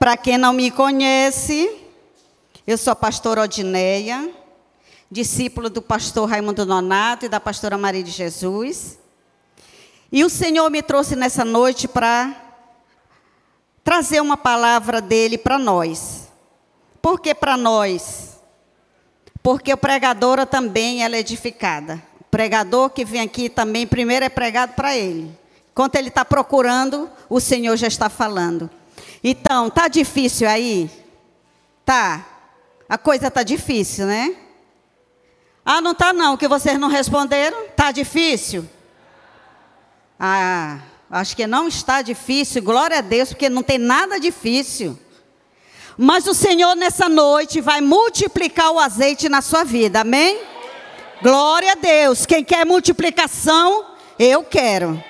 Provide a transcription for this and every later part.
Para quem não me conhece, eu sou a pastora Odineia, discípula do pastor Raimundo Nonato e da pastora Maria de Jesus. E o Senhor me trouxe nessa noite para trazer uma palavra dele para nós. Por que para nós? Porque o pregadora também ela é edificada. O pregador que vem aqui também, primeiro é pregado para ele. Enquanto ele está procurando, o Senhor já está falando. Então, tá difícil aí? Tá. A coisa tá difícil, né? Ah, não tá não, que vocês não responderam? Tá difícil? Ah, acho que não está difícil. Glória a Deus, porque não tem nada difícil. Mas o Senhor nessa noite vai multiplicar o azeite na sua vida. Amém? Glória a Deus. Quem quer multiplicação, eu quero.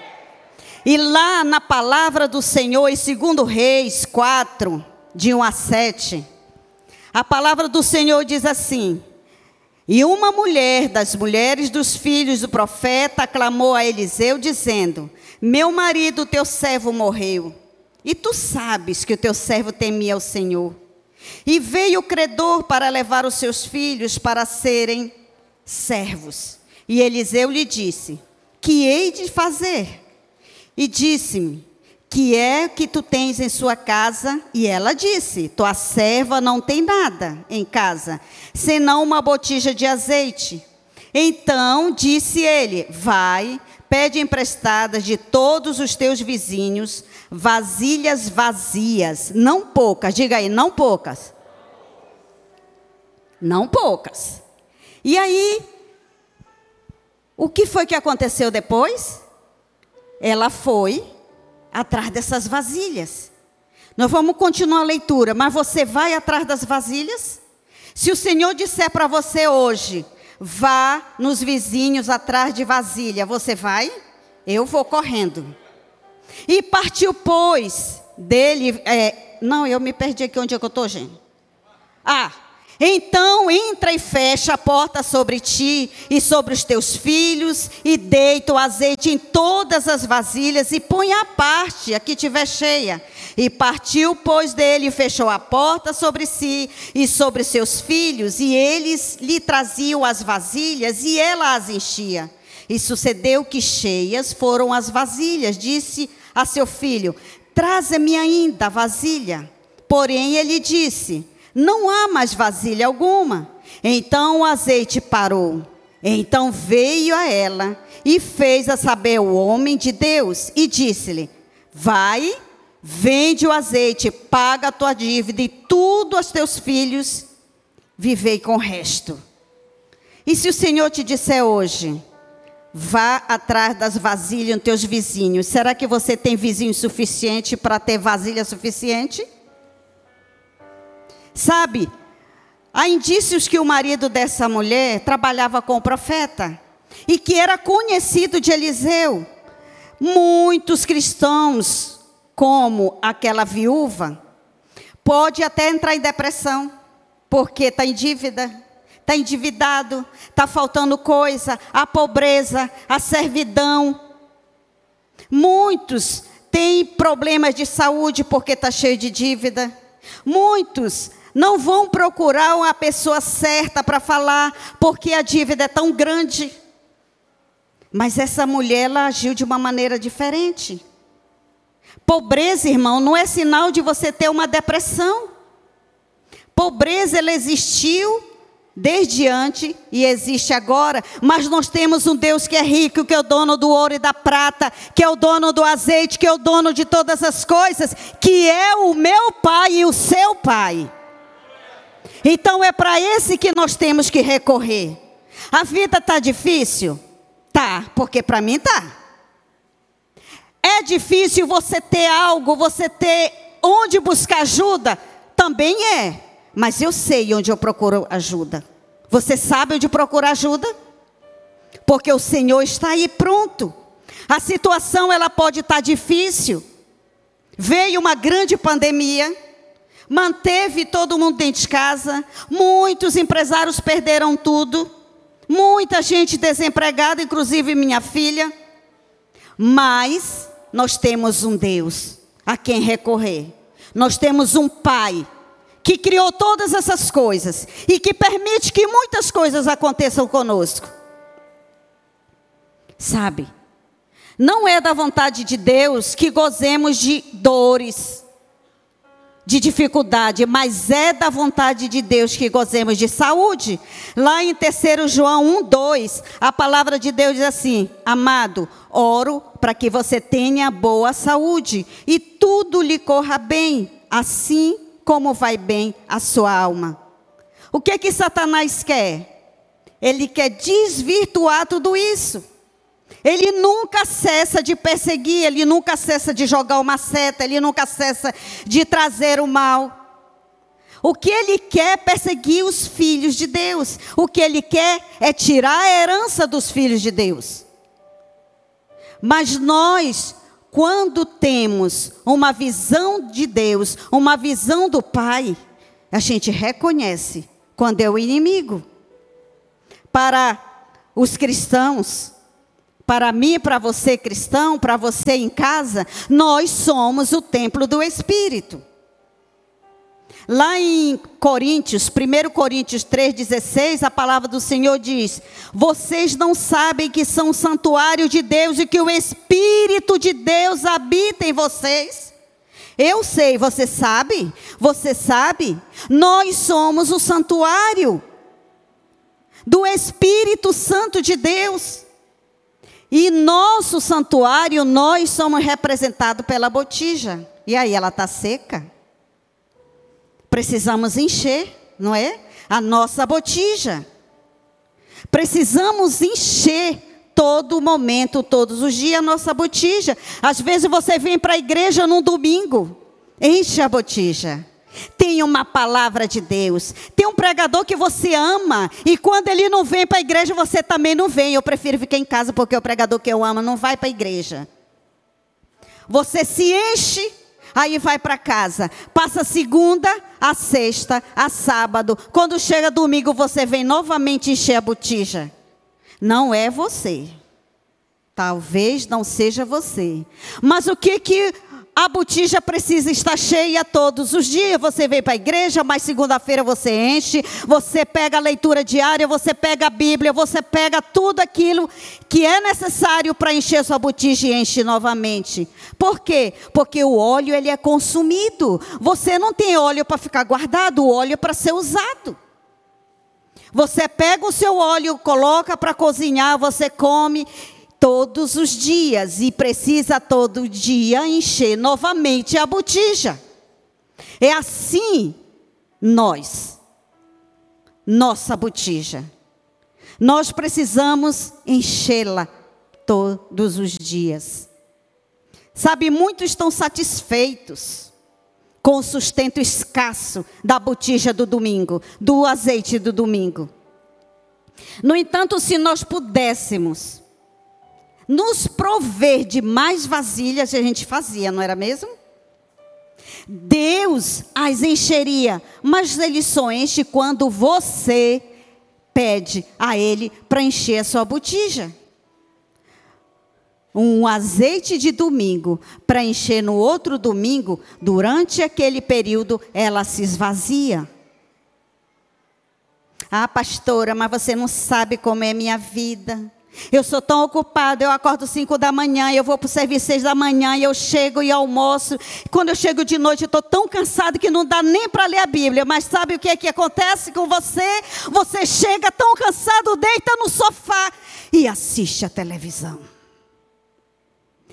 E lá na palavra do Senhor, em 2 Reis 4, de 1 a 7, a palavra do Senhor diz assim: E uma mulher das mulheres dos filhos do profeta clamou a Eliseu, dizendo: Meu marido, teu servo, morreu. E tu sabes que o teu servo temia o Senhor. E veio o credor para levar os seus filhos para serem servos. E Eliseu lhe disse: Que hei de fazer? E disse-me: Que é que tu tens em sua casa? E ela disse: Tua serva não tem nada em casa, senão uma botija de azeite. Então disse ele: Vai, pede emprestadas de todos os teus vizinhos vasilhas vazias, não poucas, diga aí, não poucas. Não poucas. E aí, o que foi que aconteceu depois? Ela foi atrás dessas vasilhas. Nós vamos continuar a leitura, mas você vai atrás das vasilhas? Se o Senhor disser para você hoje, vá nos vizinhos atrás de vasilha, você vai? Eu vou correndo. E partiu, pois, dele. É, não, eu me perdi aqui onde é que eu estou, gente. Ah, então entra e fecha a porta sobre ti e sobre os teus filhos, e deita o azeite em todas as vasilhas, e põe à parte a que tiver cheia. E partiu, pois, dele, e fechou a porta sobre si e sobre seus filhos, e eles lhe traziam as vasilhas, e ela as enchia. E sucedeu que cheias foram as vasilhas. Disse a seu filho: Traze-me ainda a vasilha. Porém, ele disse: não há mais vasilha alguma. Então o azeite parou. Então veio a ela e fez a saber o homem de Deus e disse-lhe: Vai, vende o azeite, paga a tua dívida e tudo aos teus filhos, vivei com o resto. E se o Senhor te disser hoje, vá atrás das vasilhas dos teus vizinhos, será que você tem vizinho suficiente para ter vasilha suficiente? Sabe, há indícios que o marido dessa mulher trabalhava com o profeta e que era conhecido de Eliseu. Muitos cristãos, como aquela viúva, pode até entrar em depressão, porque está em dívida, está endividado, está faltando coisa, a pobreza, a servidão. Muitos têm problemas de saúde porque está cheio de dívida. Muitos não vão procurar uma pessoa certa para falar, porque a dívida é tão grande. Mas essa mulher, ela agiu de uma maneira diferente. Pobreza, irmão, não é sinal de você ter uma depressão. Pobreza, ela existiu desde antes e existe agora, mas nós temos um Deus que é rico, que é o dono do ouro e da prata, que é o dono do azeite, que é o dono de todas as coisas, que é o meu pai e o seu pai. Então é para esse que nós temos que recorrer. A vida está difícil? Tá, porque para mim tá. É difícil você ter algo, você ter onde buscar ajuda? Também é. Mas eu sei onde eu procuro ajuda. Você sabe onde procurar ajuda? Porque o Senhor está aí pronto. A situação ela pode estar tá difícil. Veio uma grande pandemia manteve todo mundo dentro de casa, muitos empresários perderam tudo, muita gente desempregada, inclusive minha filha. Mas nós temos um Deus a quem recorrer. Nós temos um Pai que criou todas essas coisas e que permite que muitas coisas aconteçam conosco. Sabe? Não é da vontade de Deus que gozemos de dores, de dificuldade, mas é da vontade de Deus que gozemos de saúde. Lá em 3 João 1, 2, a palavra de Deus diz assim: Amado, oro para que você tenha boa saúde e tudo lhe corra bem, assim como vai bem a sua alma. O que que Satanás quer? Ele quer desvirtuar tudo isso. Ele nunca cessa de perseguir, ele nunca cessa de jogar uma seta, ele nunca cessa de trazer o mal. O que ele quer é perseguir os filhos de Deus. O que ele quer é tirar a herança dos filhos de Deus. Mas nós, quando temos uma visão de Deus, uma visão do Pai, a gente reconhece quando é o inimigo. Para os cristãos, para mim, para você cristão, para você em casa, nós somos o templo do Espírito. Lá em Coríntios, 1 Coríntios 3,16, a palavra do Senhor diz: Vocês não sabem que são o santuário de Deus e que o Espírito de Deus habita em vocês? Eu sei, você sabe? Você sabe? Nós somos o santuário do Espírito Santo de Deus. E nosso santuário, nós somos representados pela botija. E aí ela está seca. Precisamos encher, não é? A nossa botija. Precisamos encher todo momento, todos os dias, a nossa botija. Às vezes você vem para a igreja num domingo, enche a botija. Tem uma palavra de Deus. Tem um pregador que você ama. E quando ele não vem para a igreja, você também não vem. Eu prefiro ficar em casa porque o pregador que eu amo não vai para a igreja. Você se enche, aí vai para casa. Passa segunda, a sexta, a sábado. Quando chega domingo, você vem novamente encher a botija. Não é você. Talvez não seja você. Mas o que que a botija precisa estar cheia todos os dias. Você vem para a igreja, mas segunda-feira você enche. Você pega a leitura diária, você pega a Bíblia, você pega tudo aquilo que é necessário para encher sua botija e enche novamente. Por quê? Porque o óleo ele é consumido. Você não tem óleo para ficar guardado, o óleo é para ser usado. Você pega o seu óleo, coloca para cozinhar, você come todos os dias e precisa todo dia encher novamente a botija. É assim nós, nossa botija. Nós precisamos enchê-la todos os dias. Sabe, muitos estão satisfeitos com o sustento escasso da botija do domingo, do azeite do domingo. No entanto, se nós pudéssemos nos prover de mais vasilhas, a gente fazia, não era mesmo? Deus as encheria, mas Ele só enche quando você pede a Ele para encher a sua botija. Um azeite de domingo para encher no outro domingo, durante aquele período ela se esvazia. Ah, pastora, mas você não sabe como é minha vida. Eu sou tão ocupada, eu acordo cinco da manhã, eu vou para o serviço seis da manhã, eu chego e almoço. Quando eu chego de noite, eu estou tão cansado que não dá nem para ler a Bíblia. Mas sabe o que é que acontece com você? Você chega tão cansado, deita no sofá e assiste a televisão.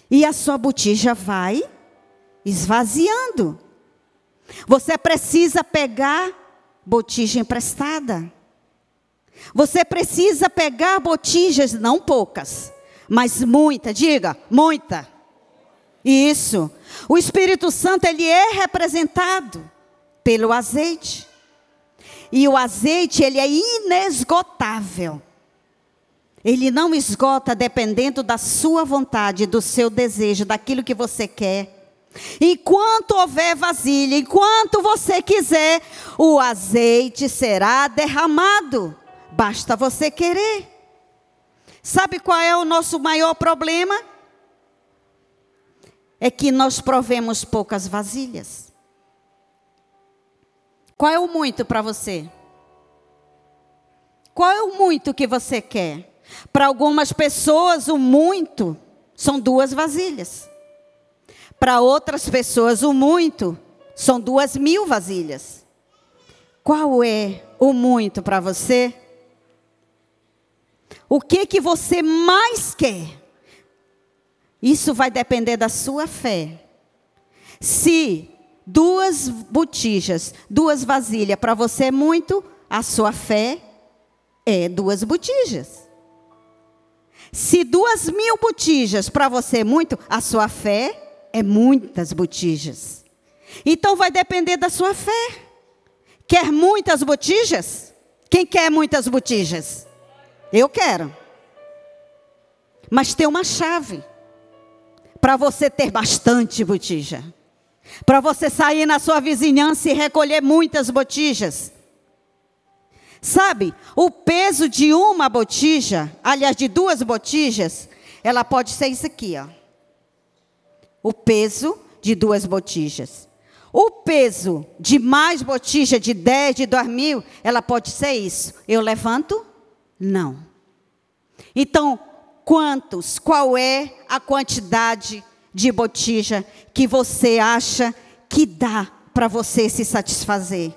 E a sua botija vai esvaziando. Você precisa pegar botija emprestada. Você precisa pegar botijas, não poucas, mas muita, diga, muita. Isso. O Espírito Santo, ele é representado pelo azeite. E o azeite, ele é inesgotável. Ele não esgota dependendo da sua vontade, do seu desejo, daquilo que você quer. Enquanto houver vasilha, enquanto você quiser, o azeite será derramado. Basta você querer. Sabe qual é o nosso maior problema? É que nós provemos poucas vasilhas. Qual é o muito para você? Qual é o muito que você quer? Para algumas pessoas, o muito são duas vasilhas. Para outras pessoas, o muito são duas mil vasilhas. Qual é o muito para você? O que que você mais quer? Isso vai depender da sua fé. Se duas botijas, duas vasilhas para você é muito, a sua fé é duas botijas. Se duas mil botijas para você é muito, a sua fé é muitas botijas. Então vai depender da sua fé. Quer muitas botijas? Quem quer muitas botijas? Eu quero. Mas tem uma chave para você ter bastante botija. Para você sair na sua vizinhança e recolher muitas botijas. Sabe, o peso de uma botija, aliás, de duas botijas, ela pode ser isso aqui, ó. O peso de duas botijas. O peso de mais botija, de 10, de 2 mil, ela pode ser isso. Eu levanto? Não. Então, quantos, qual é a quantidade de botija que você acha que dá para você se satisfazer?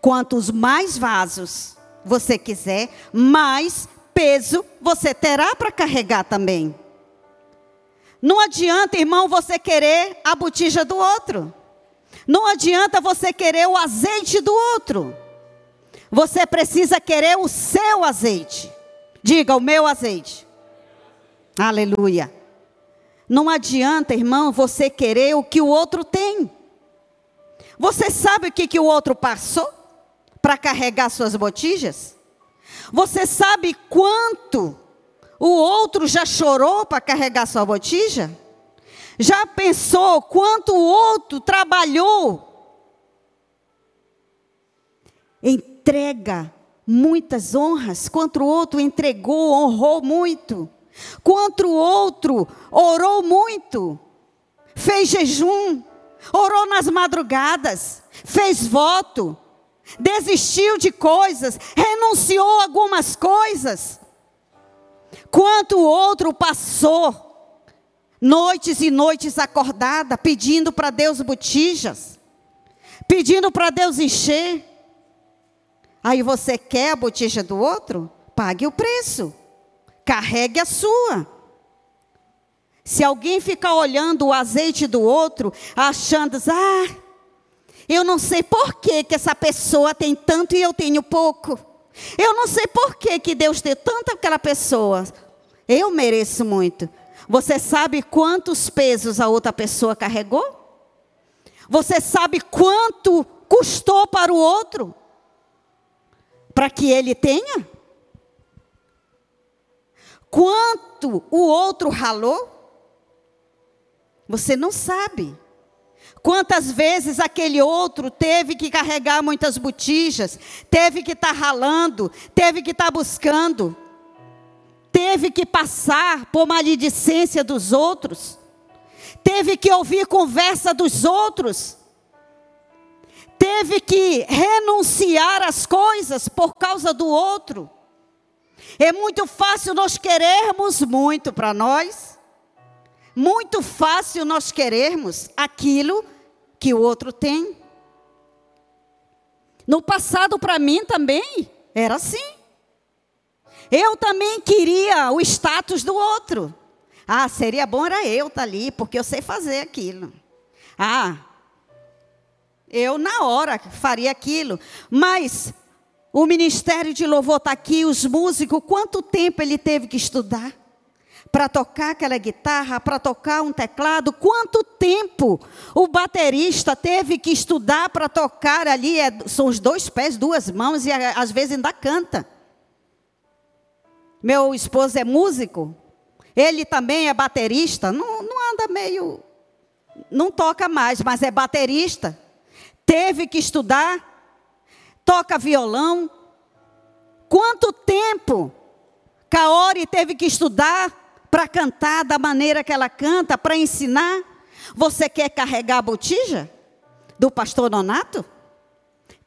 Quantos mais vasos você quiser, mais peso você terá para carregar também. Não adianta, irmão, você querer a botija do outro. Não adianta você querer o azeite do outro. Você precisa querer o seu azeite. Diga, o meu azeite. Aleluia. Não adianta, irmão, você querer o que o outro tem. Você sabe o que, que o outro passou? para carregar suas botijas? Você sabe quanto o outro já chorou para carregar sua botija? Já pensou quanto o outro trabalhou? Entrega muitas honras, quanto o outro entregou, honrou muito. Quanto o outro orou muito, fez jejum, orou nas madrugadas, fez voto, desistiu de coisas, renunciou a algumas coisas. Quanto o outro passou noites e noites acordada, pedindo para Deus botijas, pedindo para Deus encher. Aí você quer a botija do outro? Pague o preço, carregue a sua. Se alguém ficar olhando o azeite do outro, achando, ah, eu não sei por que, que essa pessoa tem tanto e eu tenho pouco. Eu não sei por que, que Deus deu tanto àquela pessoa. Eu mereço muito. Você sabe quantos pesos a outra pessoa carregou? Você sabe quanto custou para o outro? Para que ele tenha? Quanto o outro ralou? Você não sabe. Quantas vezes aquele outro teve que carregar muitas botijas, teve que estar tá ralando, teve que estar tá buscando, teve que passar por maledicência dos outros, teve que ouvir conversa dos outros, teve que renunciar às coisas por causa do outro. É muito fácil nós querermos muito para nós, muito fácil nós querermos aquilo que o outro tem. No passado, para mim também, era assim. Eu também queria o status do outro. Ah, seria bom era eu estar tá ali, porque eu sei fazer aquilo. Ah, eu na hora faria aquilo. Mas o ministério de louvor está aqui, os músicos, quanto tempo ele teve que estudar? para tocar aquela guitarra, para tocar um teclado, quanto tempo o baterista teve que estudar para tocar ali? É, são os dois pés, duas mãos e às vezes ainda canta. Meu esposo é músico, ele também é baterista, não, não anda meio. Não toca mais, mas é baterista. Teve que estudar, toca violão. Quanto tempo Kaori teve que estudar para cantar da maneira que ela canta, para ensinar. Você quer carregar a botija do pastor Nonato?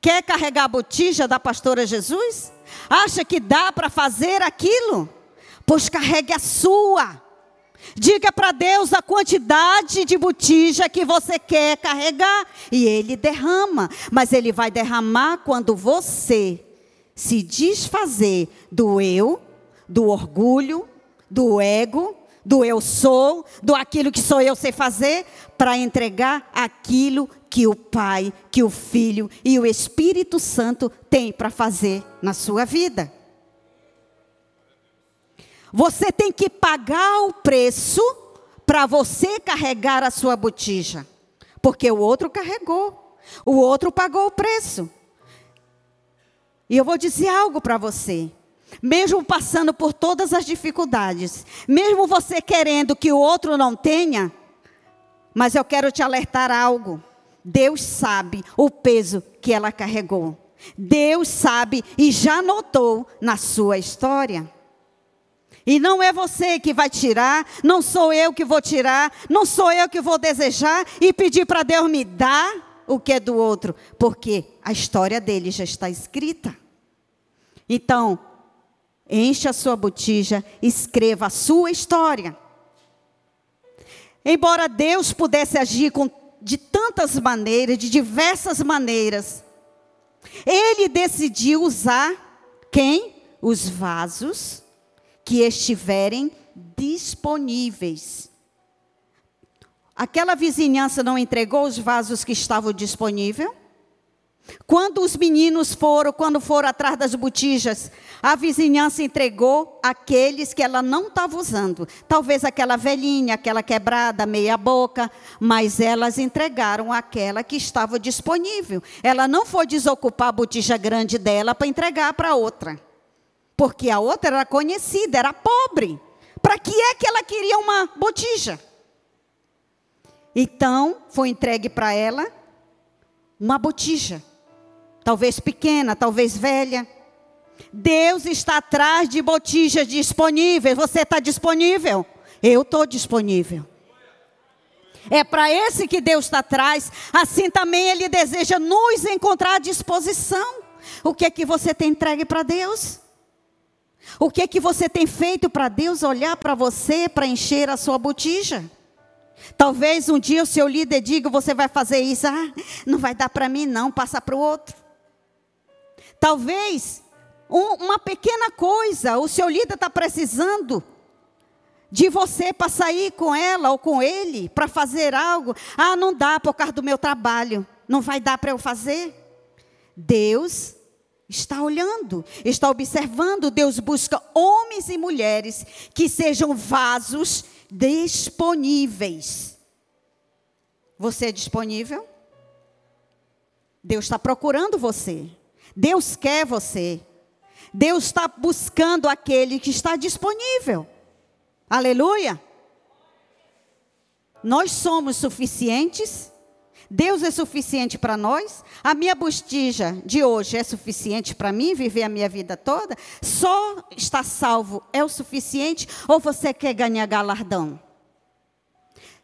Quer carregar a botija da pastora Jesus? Acha que dá para fazer aquilo? Pois carregue a sua. Diga para Deus a quantidade de botija que você quer carregar e Ele derrama. Mas Ele vai derramar quando você se desfazer do eu, do orgulho, do ego, do eu sou, do aquilo que sou eu sei fazer, para entregar aquilo que o Pai, que o Filho e o Espírito Santo têm para fazer na sua vida. Você tem que pagar o preço para você carregar a sua botija. Porque o outro carregou. O outro pagou o preço. E eu vou dizer algo para você. Mesmo passando por todas as dificuldades, mesmo você querendo que o outro não tenha, mas eu quero te alertar algo. Deus sabe o peso que ela carregou. Deus sabe e já notou na sua história. E não é você que vai tirar, não sou eu que vou tirar, não sou eu que vou desejar e pedir para Deus me dar o que é do outro, porque a história dele já está escrita. Então, enche a sua botija, escreva a sua história. Embora Deus pudesse agir com, de tantas maneiras, de diversas maneiras, ele decidiu usar quem? Os vasos que estiverem disponíveis. Aquela vizinhança não entregou os vasos que estavam disponíveis? Quando os meninos foram, quando foram atrás das botijas, a vizinhança entregou aqueles que ela não estava usando. Talvez aquela velhinha, aquela quebrada, meia boca, mas elas entregaram aquela que estava disponível. Ela não foi desocupar a botija grande dela para entregar para outra. Porque a outra era conhecida, era pobre. Para que é que ela queria uma botija? Então, foi entregue para ela uma botija. Talvez pequena, talvez velha. Deus está atrás de botijas disponíveis. Você está disponível? Eu estou disponível. É para esse que Deus está atrás. Assim também Ele deseja nos encontrar à disposição. O que é que você tem entregue para Deus? O que é que você tem feito para Deus olhar para você para encher a sua botija? Talvez um dia o seu líder diga: você vai fazer isso, ah, não vai dar para mim, não, passa para o outro. Talvez um, uma pequena coisa, o seu líder está precisando de você para sair com ela ou com ele, para fazer algo. Ah, não dá por causa do meu trabalho, não vai dar para eu fazer. Deus está olhando, está observando. Deus busca homens e mulheres que sejam vasos disponíveis. Você é disponível? Deus está procurando você. Deus quer você. Deus está buscando aquele que está disponível. Aleluia. Nós somos suficientes Deus é suficiente para nós? A minha botija de hoje é suficiente para mim viver a minha vida toda? Só estar salvo é o suficiente ou você quer ganhar galardão?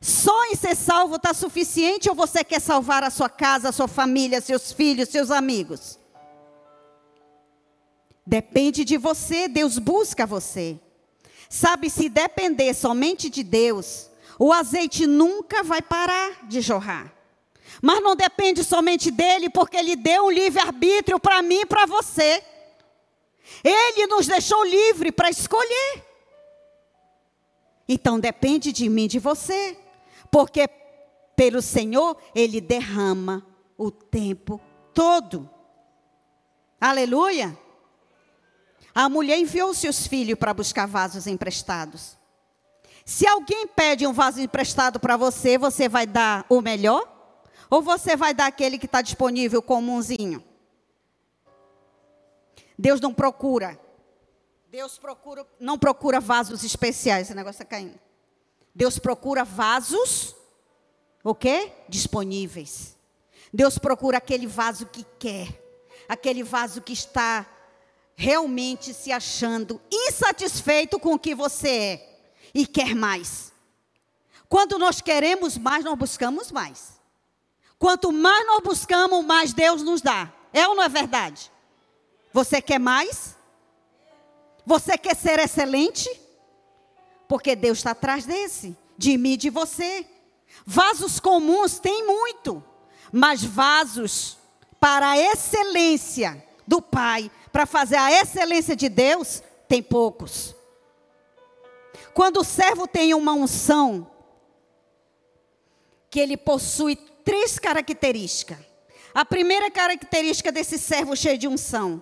Só em ser salvo está suficiente ou você quer salvar a sua casa, a sua família, seus filhos, seus amigos? Depende de você, Deus busca você. Sabe, se depender somente de Deus, o azeite nunca vai parar de jorrar. Mas não depende somente dele, porque ele deu um livre-arbítrio para mim e para você. Ele nos deixou livre para escolher. Então depende de mim, de você. Porque pelo Senhor, Ele derrama o tempo todo. Aleluia. A mulher enviou seus filhos para buscar vasos emprestados. Se alguém pede um vaso emprestado para você, você vai dar o melhor? Ou você vai dar aquele que está disponível comunzinho? Deus não procura. Deus procura, não procura vasos especiais. Esse negócio está caindo. Deus procura vasos, o quê? Disponíveis. Deus procura aquele vaso que quer. Aquele vaso que está realmente se achando insatisfeito com o que você é e quer mais. Quando nós queremos mais, nós buscamos mais. Quanto mais nós buscamos, mais Deus nos dá. É ou não é verdade? Você quer mais? Você quer ser excelente? Porque Deus está atrás desse, de mim e de você. Vasos comuns tem muito, mas vasos para a excelência do Pai, para fazer a excelência de Deus, tem poucos. Quando o servo tem uma unção, que ele possui três características. A primeira característica desse servo cheio de unção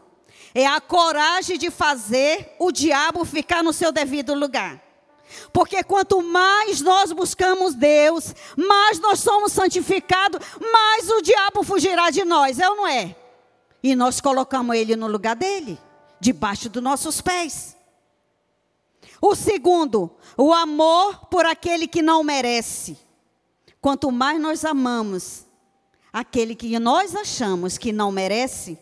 é a coragem de fazer o diabo ficar no seu devido lugar. Porque quanto mais nós buscamos Deus, mais nós somos santificados, mais o diabo fugirá de nós, é ou não é? E nós colocamos ele no lugar dele, debaixo dos nossos pés. O segundo, o amor por aquele que não merece. Quanto mais nós amamos aquele que nós achamos que não merece,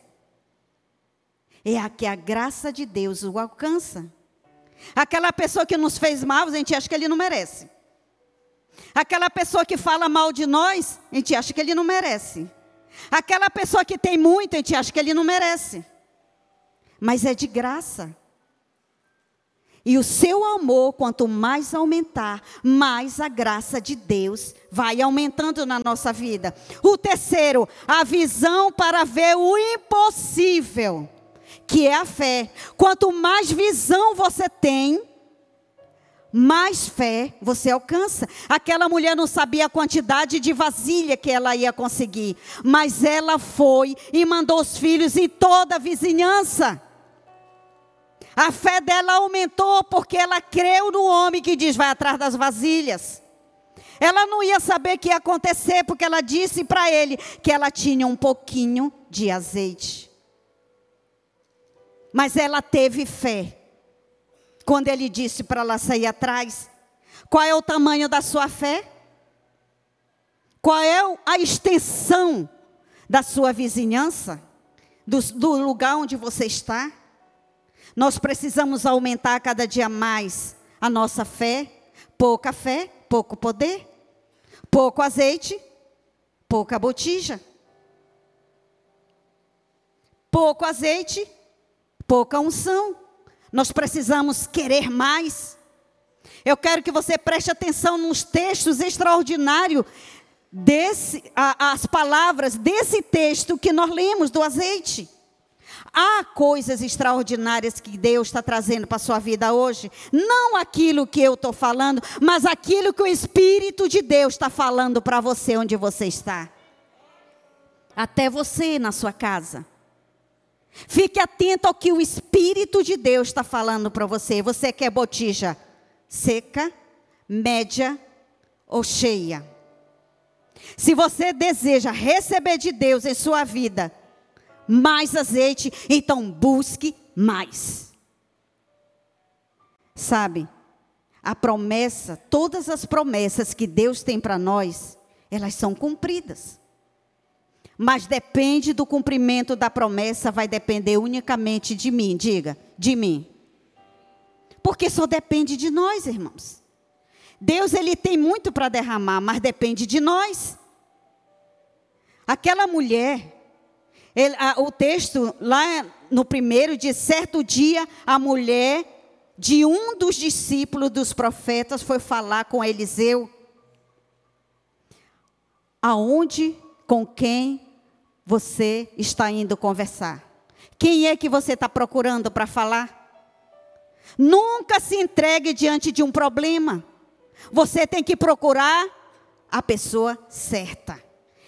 é a que a graça de Deus o alcança. Aquela pessoa que nos fez mal, a gente acha que ele não merece. Aquela pessoa que fala mal de nós, a gente acha que ele não merece. Aquela pessoa que tem muito, a gente acha que ele não merece. Mas é de graça. E o seu amor, quanto mais aumentar, mais a graça de Deus vai aumentando na nossa vida. O terceiro, a visão para ver o impossível, que é a fé. Quanto mais visão você tem, mais fé você alcança. Aquela mulher não sabia a quantidade de vasilha que ela ia conseguir, mas ela foi e mandou os filhos em toda a vizinhança. A fé dela aumentou porque ela creu no homem que diz: vai atrás das vasilhas. Ela não ia saber o que ia acontecer, porque ela disse para ele que ela tinha um pouquinho de azeite. Mas ela teve fé. Quando ele disse para ela sair atrás, qual é o tamanho da sua fé? Qual é a extensão da sua vizinhança? Do, do lugar onde você está? Nós precisamos aumentar cada dia mais a nossa fé. Pouca fé, pouco poder. Pouco azeite, pouca botija. Pouco azeite, pouca unção. Nós precisamos querer mais. Eu quero que você preste atenção nos textos extraordinários desse, a, as palavras desse texto que nós lemos do azeite. Há coisas extraordinárias que Deus está trazendo para a sua vida hoje. Não aquilo que eu estou falando, mas aquilo que o Espírito de Deus está falando para você onde você está. Até você na sua casa. Fique atento ao que o Espírito de Deus está falando para você. Você quer botija seca, média ou cheia? Se você deseja receber de Deus em sua vida, mais azeite, então busque mais. Sabe, a promessa, todas as promessas que Deus tem para nós, elas são cumpridas. Mas depende do cumprimento da promessa, vai depender unicamente de mim, diga, de mim. Porque só depende de nós, irmãos. Deus ele tem muito para derramar, mas depende de nós. Aquela mulher ele, a, o texto lá no primeiro diz: certo dia a mulher de um dos discípulos dos profetas foi falar com Eliseu. Aonde, com quem você está indo conversar? Quem é que você está procurando para falar? Nunca se entregue diante de um problema. Você tem que procurar a pessoa certa.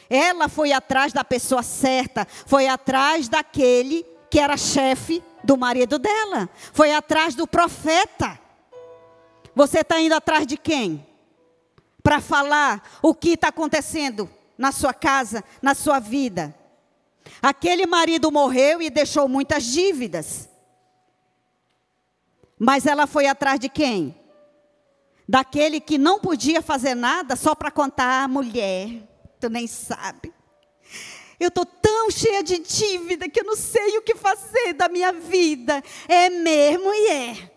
Ela foi atrás da pessoa certa, foi atrás daquele que era chefe do marido dela, foi atrás do profeta. Você está indo atrás de quem? Para falar o que está acontecendo na sua casa, na sua vida. Aquele marido morreu e deixou muitas dívidas. Mas ela foi atrás de quem? Daquele que não podia fazer nada só para contar a mulher tu nem sabe. Eu estou tão cheia de dívida que eu não sei o que fazer da minha vida. É mesmo e é.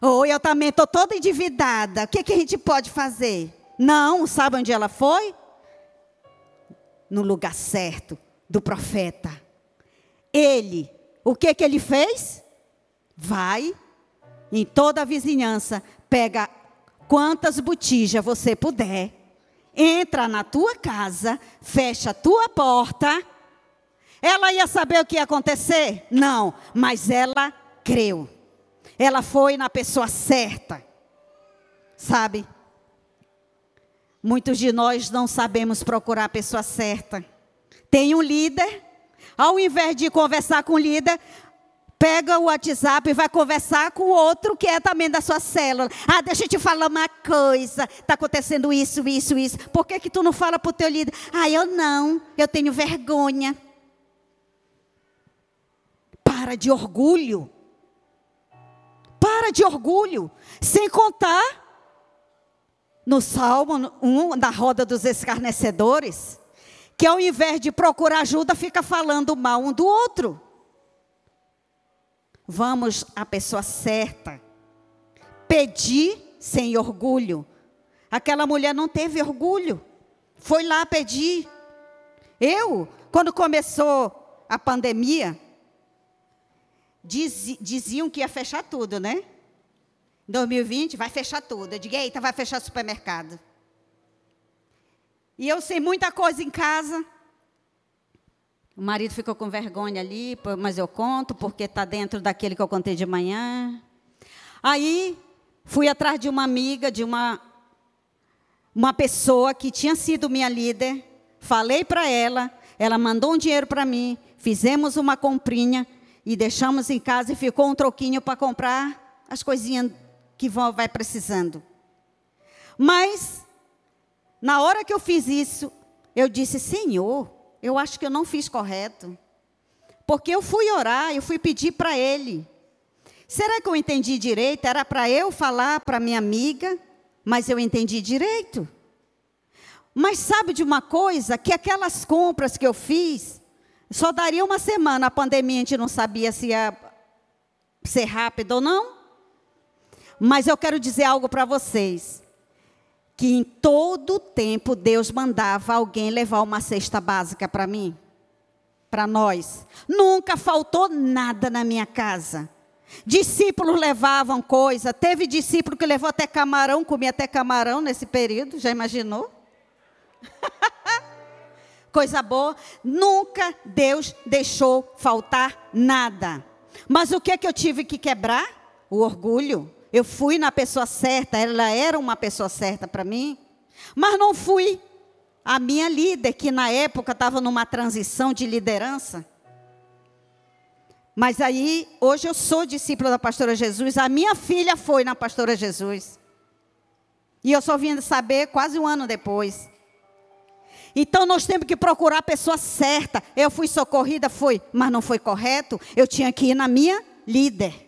Ou eu também estou toda endividada. O que, que a gente pode fazer? Não, sabe onde ela foi? No lugar certo do profeta. ele, o que que ele fez? Vai em toda a vizinhança, pega quantas botijas você puder, entra na tua casa, fecha a tua porta. Ela ia saber o que ia acontecer? Não, mas ela creu. Ela foi na pessoa certa. Sabe? Muitos de nós não sabemos procurar a pessoa certa. Tem um líder, ao invés de conversar com o líder, pega o WhatsApp e vai conversar com o outro que é também da sua célula. Ah, deixa eu te falar uma coisa. Está acontecendo isso, isso, isso. Por que, que tu não fala para o teu líder? Ah, eu não. Eu tenho vergonha. Para de orgulho. Para de orgulho. Sem contar no Salmo 1, da roda dos escarnecedores, que ao invés de procurar ajuda, fica falando mal um do outro. Vamos à pessoa certa. Pedir sem orgulho. Aquela mulher não teve orgulho. Foi lá pedir. Eu, quando começou a pandemia, diziam que ia fechar tudo, né? 2020 vai fechar tudo. Eu digo, eita, vai fechar supermercado. E eu sei muita coisa em casa. O marido ficou com vergonha ali, mas eu conto, porque está dentro daquele que eu contei de manhã. Aí, fui atrás de uma amiga, de uma, uma pessoa que tinha sido minha líder. Falei para ela, ela mandou um dinheiro para mim, fizemos uma comprinha e deixamos em casa e ficou um troquinho para comprar as coisinhas que vão, vai precisando. Mas, na hora que eu fiz isso, eu disse: Senhor, eu acho que eu não fiz correto. Porque eu fui orar, eu fui pedir para Ele. Será que eu entendi direito? Era para eu falar para minha amiga, mas eu entendi direito. Mas sabe de uma coisa? Que aquelas compras que eu fiz, só daria uma semana. A pandemia a gente não sabia se ia ser rápido ou não. Mas eu quero dizer algo para vocês. Que em todo tempo Deus mandava alguém levar uma cesta básica para mim, para nós. Nunca faltou nada na minha casa. Discípulos levavam coisa. Teve discípulo que levou até camarão, comia até camarão nesse período, já imaginou? coisa boa. Nunca Deus deixou faltar nada. Mas o que é que eu tive que quebrar? O orgulho. Eu fui na pessoa certa, ela era uma pessoa certa para mim, mas não fui a minha líder, que na época estava numa transição de liderança. Mas aí, hoje eu sou discípula da pastora Jesus, a minha filha foi na pastora Jesus. E eu só vim saber quase um ano depois. Então nós temos que procurar a pessoa certa. Eu fui socorrida, foi, mas não foi correto. Eu tinha que ir na minha líder.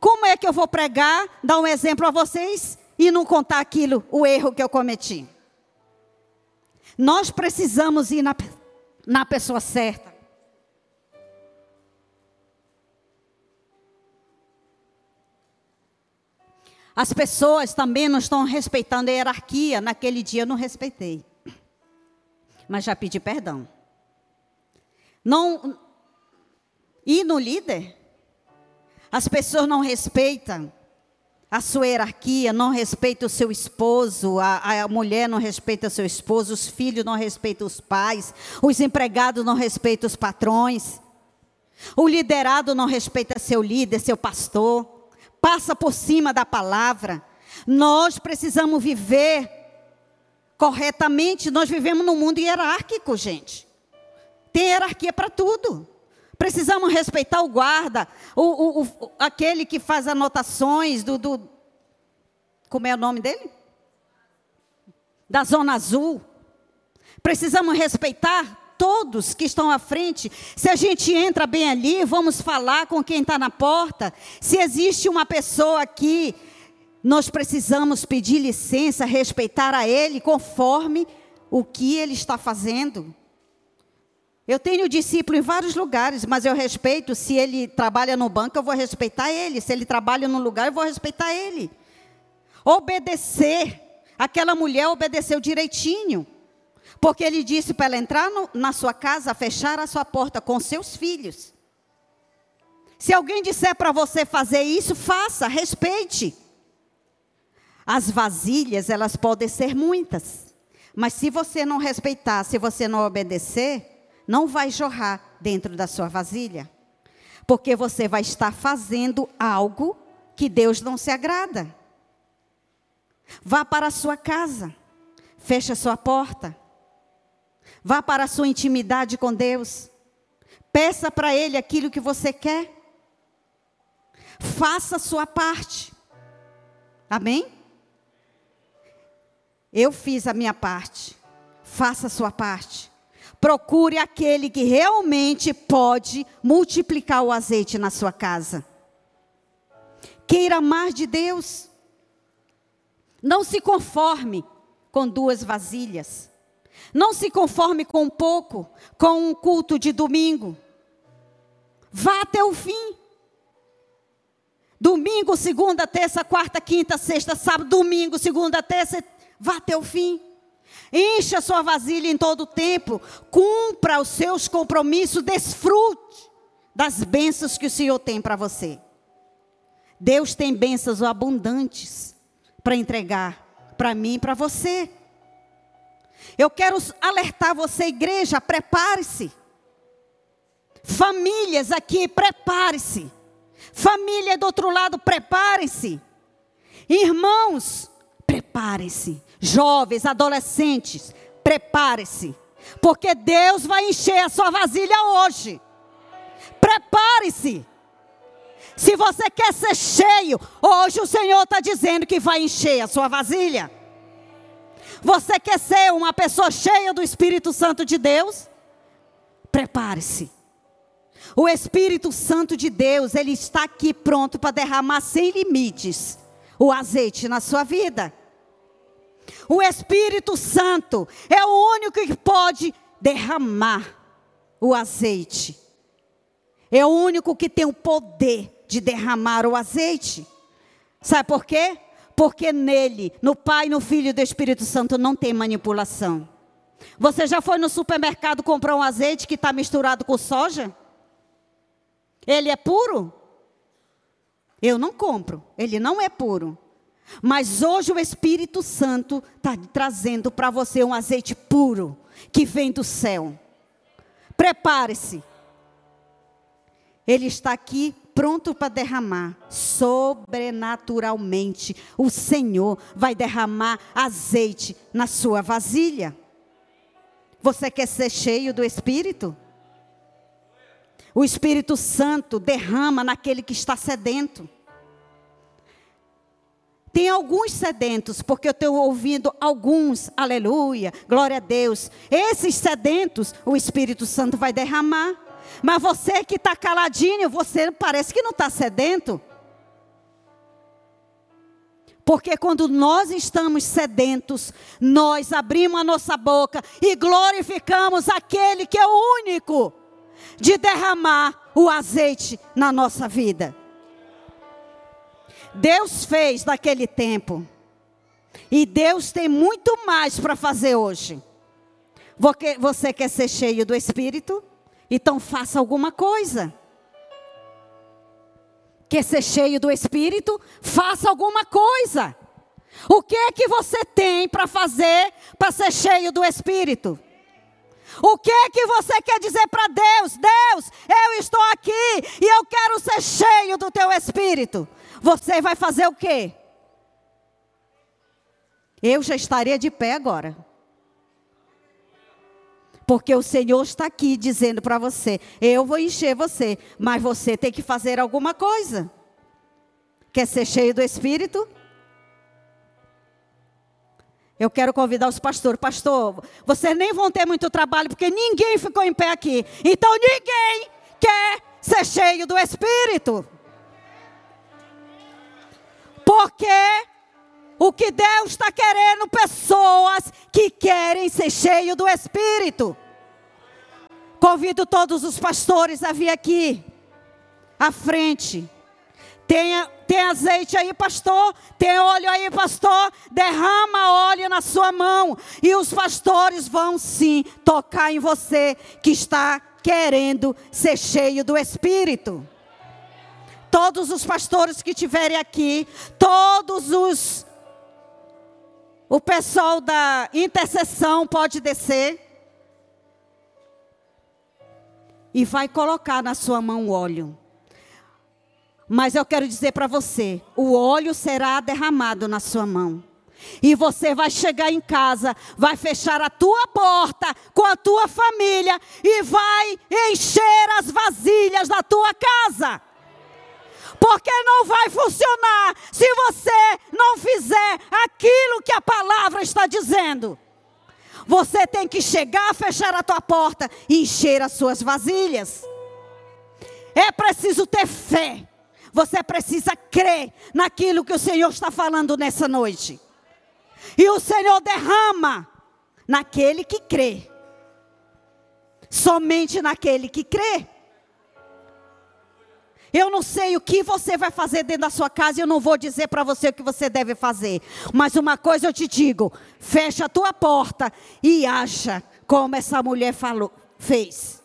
Como é que eu vou pregar, dar um exemplo a vocês e não contar aquilo, o erro que eu cometi? Nós precisamos ir na, na pessoa certa. As pessoas também não estão respeitando a hierarquia. Naquele dia eu não respeitei. Mas já pedi perdão. Não. Ir no líder as pessoas não respeitam a sua hierarquia, não respeitam o seu esposo, a, a mulher não respeita o seu esposo, os filhos não respeitam os pais, os empregados não respeitam os patrões, o liderado não respeita seu líder, seu pastor, passa por cima da palavra. Nós precisamos viver corretamente, nós vivemos num mundo hierárquico, gente. Tem hierarquia para tudo. Precisamos respeitar o guarda, o, o, o, aquele que faz anotações do, do. Como é o nome dele? Da Zona Azul. Precisamos respeitar todos que estão à frente. Se a gente entra bem ali, vamos falar com quem está na porta. Se existe uma pessoa aqui, nós precisamos pedir licença, respeitar a ele conforme o que ele está fazendo. Eu tenho discípulo em vários lugares, mas eu respeito. Se ele trabalha no banco, eu vou respeitar ele. Se ele trabalha num lugar, eu vou respeitar ele. Obedecer. Aquela mulher obedeceu direitinho. Porque ele disse para ela entrar no, na sua casa, fechar a sua porta com seus filhos. Se alguém disser para você fazer isso, faça, respeite. As vasilhas, elas podem ser muitas. Mas se você não respeitar, se você não obedecer, não vai jorrar dentro da sua vasilha. Porque você vai estar fazendo algo que Deus não se agrada. Vá para a sua casa, feche a sua porta. Vá para a sua intimidade com Deus. Peça para Ele aquilo que você quer. Faça a sua parte. Amém? Eu fiz a minha parte. Faça a sua parte. Procure aquele que realmente pode multiplicar o azeite na sua casa. Queira mais de Deus. Não se conforme com duas vasilhas. Não se conforme com um pouco, com um culto de domingo. Vá até o fim. Domingo, segunda, terça, quarta, quinta, sexta, sábado, domingo, segunda, terça, vá até o fim. Encha sua vasilha em todo o tempo, cumpra os seus compromissos, desfrute das bênçãos que o Senhor tem para você. Deus tem bênçãos abundantes para entregar para mim e para você. Eu quero alertar você, igreja, prepare-se. Famílias aqui, prepare-se. Família do outro lado, prepare-se. Irmãos, prepare-se. Jovens, adolescentes, prepare-se. Porque Deus vai encher a sua vasilha hoje. Prepare-se. Se você quer ser cheio, hoje o Senhor está dizendo que vai encher a sua vasilha. Você quer ser uma pessoa cheia do Espírito Santo de Deus? Prepare-se. O Espírito Santo de Deus, ele está aqui pronto para derramar sem limites o azeite na sua vida. O Espírito Santo é o único que pode derramar o azeite. É o único que tem o poder de derramar o azeite. Sabe por quê? Porque nele, no Pai, no Filho e do Espírito Santo, não tem manipulação. Você já foi no supermercado comprar um azeite que está misturado com soja? Ele é puro? Eu não compro, ele não é puro. Mas hoje o Espírito Santo está trazendo para você um azeite puro, que vem do céu. Prepare-se. Ele está aqui pronto para derramar sobrenaturalmente. O Senhor vai derramar azeite na sua vasilha. Você quer ser cheio do Espírito? O Espírito Santo derrama naquele que está sedento. Tem alguns sedentos, porque eu estou ouvindo alguns, aleluia, glória a Deus. Esses sedentos, o Espírito Santo vai derramar. Mas você que está caladinho, você parece que não está sedento. Porque quando nós estamos sedentos, nós abrimos a nossa boca e glorificamos aquele que é o único de derramar o azeite na nossa vida. Deus fez naquele tempo. E Deus tem muito mais para fazer hoje. Você quer ser cheio do Espírito? Então faça alguma coisa. Quer ser cheio do Espírito? Faça alguma coisa. O que é que você tem para fazer para ser cheio do Espírito? O que é que você quer dizer para Deus? Deus, eu estou aqui e eu quero ser cheio do teu Espírito. Você vai fazer o quê? Eu já estaria de pé agora. Porque o Senhor está aqui dizendo para você: eu vou encher você, mas você tem que fazer alguma coisa. Quer ser cheio do Espírito? Eu quero convidar os pastores. Pastor, vocês nem vão ter muito trabalho, porque ninguém ficou em pé aqui. Então ninguém quer ser cheio do Espírito. Porque o que Deus está querendo, pessoas que querem ser cheios do Espírito. Convido todos os pastores a vir aqui, à frente. Tenha, tem azeite aí, pastor? Tem óleo aí, pastor? Derrama óleo na sua mão. E os pastores vão sim tocar em você que está querendo ser cheio do Espírito. Todos os pastores que estiverem aqui, todos os o pessoal da intercessão pode descer e vai colocar na sua mão o óleo. Mas eu quero dizer para você: o óleo será derramado na sua mão. E você vai chegar em casa, vai fechar a tua porta com a tua família e vai encher as vasilhas da tua casa. Porque não vai funcionar se você não fizer aquilo que a palavra está dizendo. Você tem que chegar, fechar a tua porta e encher as suas vasilhas. É preciso ter fé. Você precisa crer naquilo que o Senhor está falando nessa noite. E o Senhor derrama naquele que crê. Somente naquele que crê. Eu não sei o que você vai fazer dentro da sua casa eu não vou dizer para você o que você deve fazer. Mas uma coisa eu te digo: fecha a tua porta e acha como essa mulher falou, fez.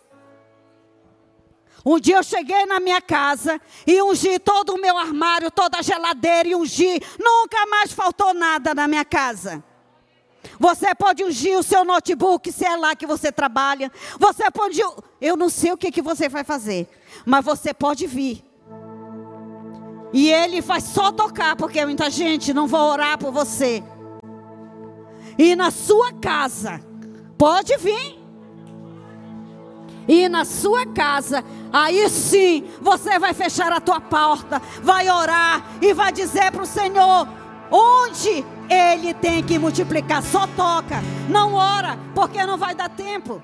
Um dia eu cheguei na minha casa e ungi todo o meu armário, toda a geladeira e ungi. Nunca mais faltou nada na minha casa. Você pode ungir o seu notebook, se é lá que você trabalha. Você pode. Eu não sei o que, que você vai fazer, mas você pode vir. E ele vai só tocar, porque muita gente não vai orar por você. E na sua casa, pode vir. E na sua casa, aí sim, você vai fechar a tua porta, vai orar e vai dizer para o Senhor: onde ele tem que multiplicar, só toca, não ora, porque não vai dar tempo.